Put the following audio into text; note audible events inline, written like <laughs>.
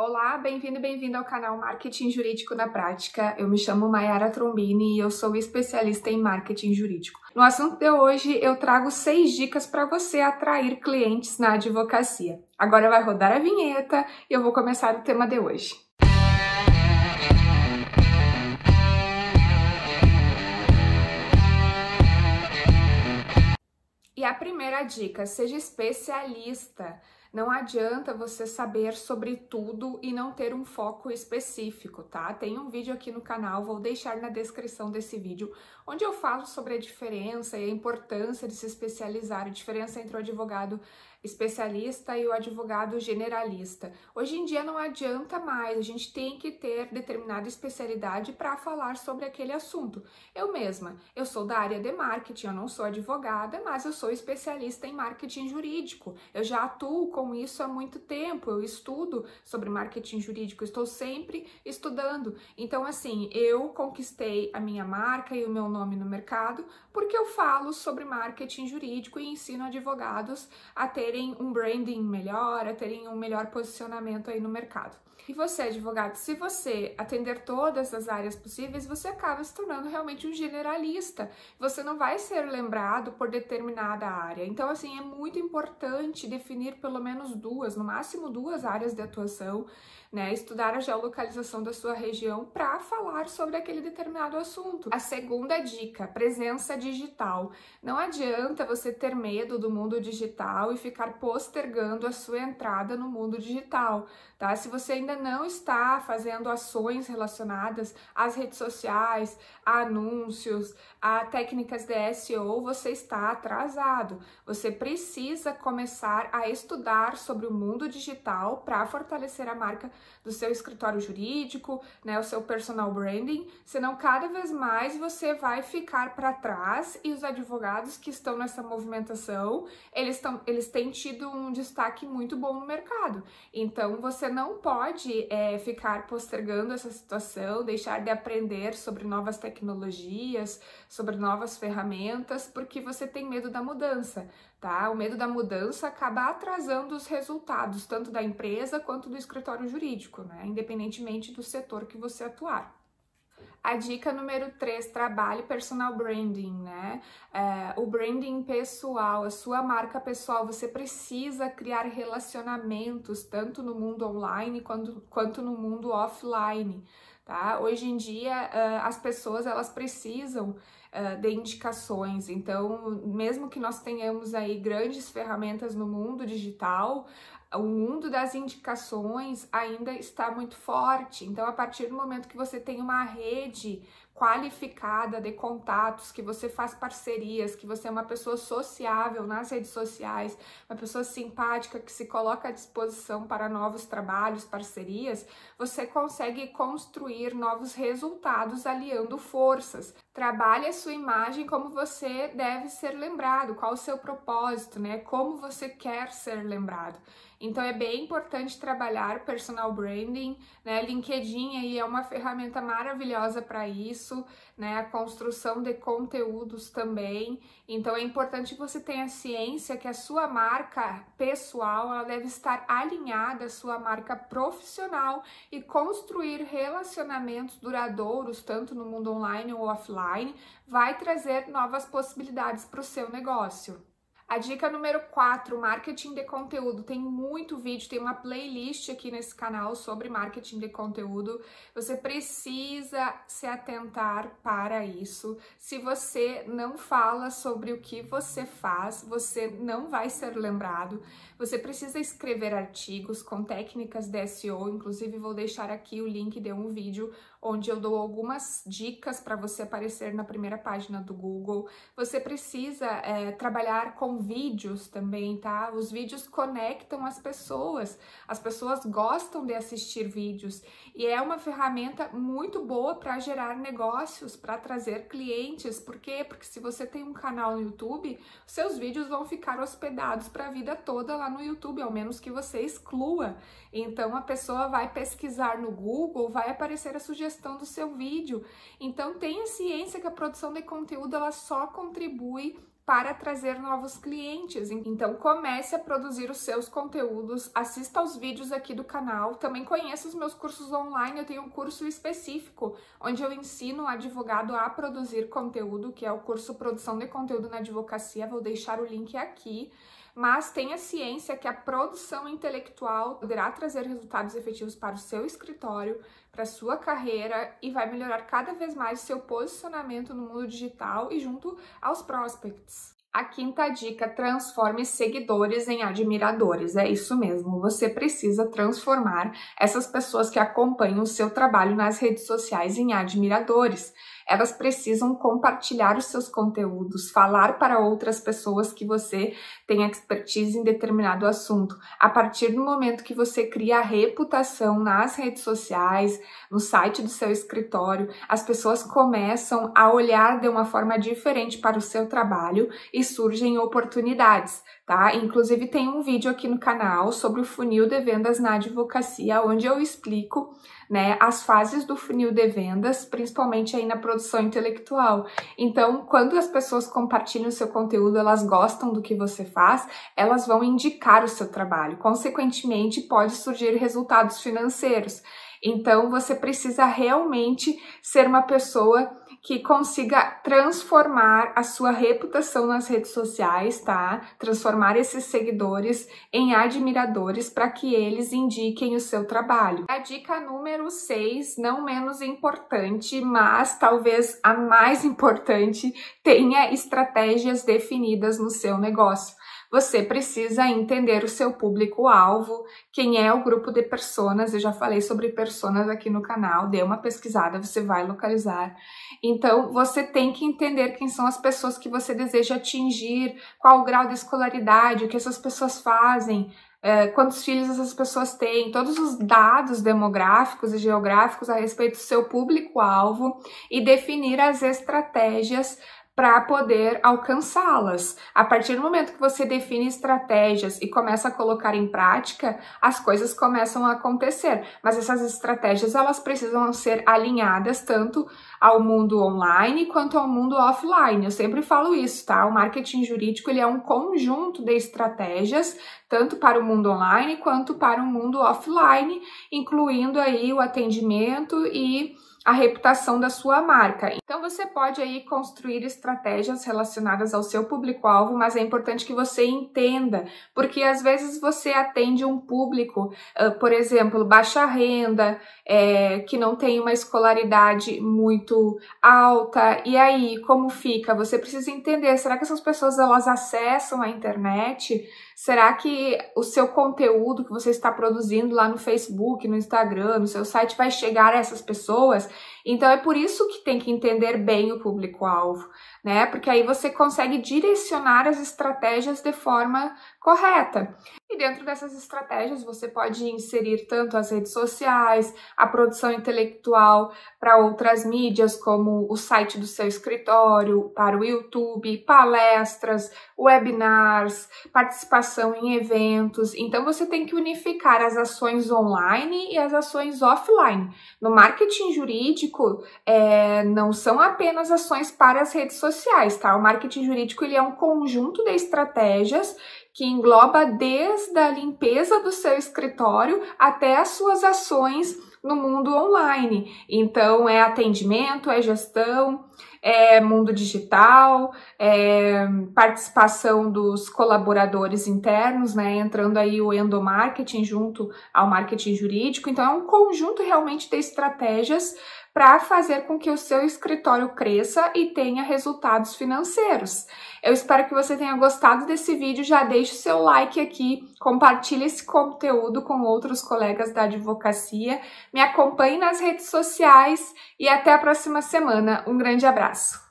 Olá, bem-vindo e bem-vinda ao canal Marketing Jurídico na Prática. Eu me chamo Mayara Trombini e eu sou especialista em marketing jurídico. No assunto de hoje, eu trago seis dicas para você atrair clientes na advocacia. Agora vai rodar a vinheta e eu vou começar o tema de hoje. E a primeira dica: seja especialista. Não adianta você saber sobre tudo e não ter um foco específico, tá? Tem um vídeo aqui no canal, vou deixar na descrição desse vídeo, onde eu falo sobre a diferença e a importância de se especializar, a diferença entre o advogado especialista e o advogado generalista. Hoje em dia não adianta mais, a gente tem que ter determinada especialidade para falar sobre aquele assunto. Eu mesma, eu sou da área de marketing, eu não sou advogada, mas eu sou especialista em marketing jurídico. Eu já atuo com isso há muito tempo, eu estudo sobre marketing jurídico, estou sempre estudando. Então, assim, eu conquistei a minha marca e o meu nome no mercado porque eu falo sobre marketing jurídico e ensino advogados a ter terem um branding melhor, a terem um melhor posicionamento aí no mercado. E você, advogado, se você atender todas as áreas possíveis, você acaba se tornando realmente um generalista. Você não vai ser lembrado por determinada área. Então, assim, é muito importante definir pelo menos duas, no máximo duas áreas de atuação né? Estudar a geolocalização da sua região para falar sobre aquele determinado assunto. A segunda dica, presença digital. Não adianta você ter medo do mundo digital e ficar postergando a sua entrada no mundo digital, tá? Se você ainda não está fazendo ações relacionadas às redes sociais, a anúncios, a técnicas de SEO, você está atrasado. Você precisa começar a estudar sobre o mundo digital para fortalecer a marca do seu escritório jurídico, né, o seu personal branding, senão cada vez mais você vai ficar para trás e os advogados que estão nessa movimentação, eles, estão, eles têm tido um destaque muito bom no mercado. Então você não pode é, ficar postergando essa situação, deixar de aprender sobre novas tecnologias, sobre novas ferramentas, porque você tem medo da mudança tá? O medo da mudança acaba atrasando os resultados, tanto da empresa quanto do escritório jurídico, né? Independentemente do setor que você atuar. A dica número 3, trabalhe personal branding, né? É, o branding pessoal, a sua marca pessoal, você precisa criar relacionamentos tanto no mundo online quanto, quanto no mundo offline, tá? Hoje em dia, as pessoas, elas precisam de indicações, então, mesmo que nós tenhamos aí grandes ferramentas no mundo digital, o mundo das indicações ainda está muito forte. Então, a partir do momento que você tem uma rede qualificada de contatos, que você faz parcerias, que você é uma pessoa sociável nas redes sociais, uma pessoa simpática que se coloca à disposição para novos trabalhos, parcerias, você consegue construir novos resultados aliando forças. Trabalhe a sua imagem como você deve ser lembrado, qual o seu propósito, né? Como você quer ser lembrado. Então é bem importante trabalhar personal branding, né? LinkedIn aí é uma ferramenta maravilhosa para isso, né? A construção de conteúdos também. Então é importante que você tenha ciência que a sua marca pessoal ela deve estar alinhada à sua marca profissional e construir relacionamentos duradouros tanto no mundo online ou offline vai trazer novas possibilidades para o seu negócio. A dica número 4, marketing de conteúdo. Tem muito vídeo, tem uma playlist aqui nesse canal sobre marketing de conteúdo. Você precisa se atentar para isso. Se você não fala sobre o que você faz, você não vai ser lembrado. Você precisa escrever artigos com técnicas de SEO, inclusive vou deixar aqui o link de um vídeo onde eu dou algumas dicas para você aparecer na primeira página do Google. Você precisa é, trabalhar com vídeos também, tá? Os vídeos conectam as pessoas, as pessoas gostam de assistir vídeos e é uma ferramenta muito boa para gerar negócios, para trazer clientes. Por quê? Porque se você tem um canal no YouTube, seus vídeos vão ficar hospedados para a vida toda lá no YouTube, ao menos que você exclua. Então a pessoa vai pesquisar no Google, vai aparecer a sugestão sugestão do seu vídeo. Então tenha ciência que a produção de conteúdo ela só contribui para trazer novos clientes. Então comece a produzir os seus conteúdos, assista aos vídeos aqui do canal, também conheça os meus cursos online, eu tenho um curso específico onde eu ensino o advogado a produzir conteúdo, que é o curso Produção de Conteúdo na Advocacia, vou deixar o link aqui mas tenha ciência que a produção intelectual poderá trazer resultados efetivos para o seu escritório, para a sua carreira e vai melhorar cada vez mais seu posicionamento no mundo digital e junto aos prospects. A quinta dica: transforme seguidores em admiradores. É isso mesmo, você precisa transformar essas pessoas que acompanham o seu trabalho nas redes sociais em admiradores elas precisam compartilhar os seus conteúdos, falar para outras pessoas que você tem expertise em determinado assunto. A partir do momento que você cria a reputação nas redes sociais, no site do seu escritório, as pessoas começam a olhar de uma forma diferente para o seu trabalho e surgem oportunidades tá? Inclusive tem um vídeo aqui no canal sobre o funil de vendas na advocacia, onde eu explico, né, as fases do funil de vendas, principalmente aí na produção intelectual. Então, quando as pessoas compartilham o seu conteúdo, elas gostam do que você faz, elas vão indicar o seu trabalho. Consequentemente, pode surgir resultados financeiros. Então, você precisa realmente ser uma pessoa que consiga transformar a sua reputação nas redes sociais, tá? Transformar esses seguidores em admiradores para que eles indiquem o seu trabalho. A dica número 6, não menos importante, mas talvez a mais <laughs> importante, tenha estratégias definidas no seu negócio você precisa entender o seu público-alvo, quem é o grupo de personas. Eu já falei sobre personas aqui no canal, dê uma pesquisada, você vai localizar. Então, você tem que entender quem são as pessoas que você deseja atingir, qual o grau de escolaridade, o que essas pessoas fazem, é, quantos filhos essas pessoas têm, todos os dados demográficos e geográficos a respeito do seu público-alvo e definir as estratégias para poder alcançá-las. A partir do momento que você define estratégias e começa a colocar em prática, as coisas começam a acontecer. Mas essas estratégias elas precisam ser alinhadas tanto ao mundo online quanto ao mundo offline. Eu sempre falo isso, tá? O marketing jurídico ele é um conjunto de estratégias tanto para o mundo online quanto para o mundo offline, incluindo aí o atendimento e a reputação da sua marca. Então você pode aí construir estratégias relacionadas ao seu público-alvo, mas é importante que você entenda, porque às vezes você atende um público, uh, por exemplo, baixa renda, é, que não tem uma escolaridade muito alta, e aí como fica? Você precisa entender, será que essas pessoas elas acessam a internet? Será que o seu conteúdo que você está produzindo lá no Facebook, no Instagram, no seu site vai chegar a essas pessoas? Então é por isso que tem que entender bem o público-alvo, né? Porque aí você consegue direcionar as estratégias de forma correta. E dentro dessas estratégias você pode inserir tanto as redes sociais, a produção intelectual para outras mídias, como o site do seu escritório, para o YouTube, palestras, webinars, participação em eventos. Então você tem que unificar as ações online e as ações offline. No marketing jurídico, é, não são apenas ações para as redes sociais, tá? O marketing jurídico ele é um conjunto de estratégias que engloba desde a limpeza do seu escritório até as suas ações no mundo online. Então, é atendimento, é gestão, é mundo digital, é participação dos colaboradores internos, né? Entrando aí o endomarketing junto ao marketing jurídico. Então, é um conjunto realmente de estratégias para fazer com que o seu escritório cresça e tenha resultados financeiros. Eu espero que você tenha gostado desse vídeo, já deixe o seu like aqui, compartilhe esse conteúdo com outros colegas da advocacia, me acompanhe nas redes sociais e até a próxima semana. Um grande abraço!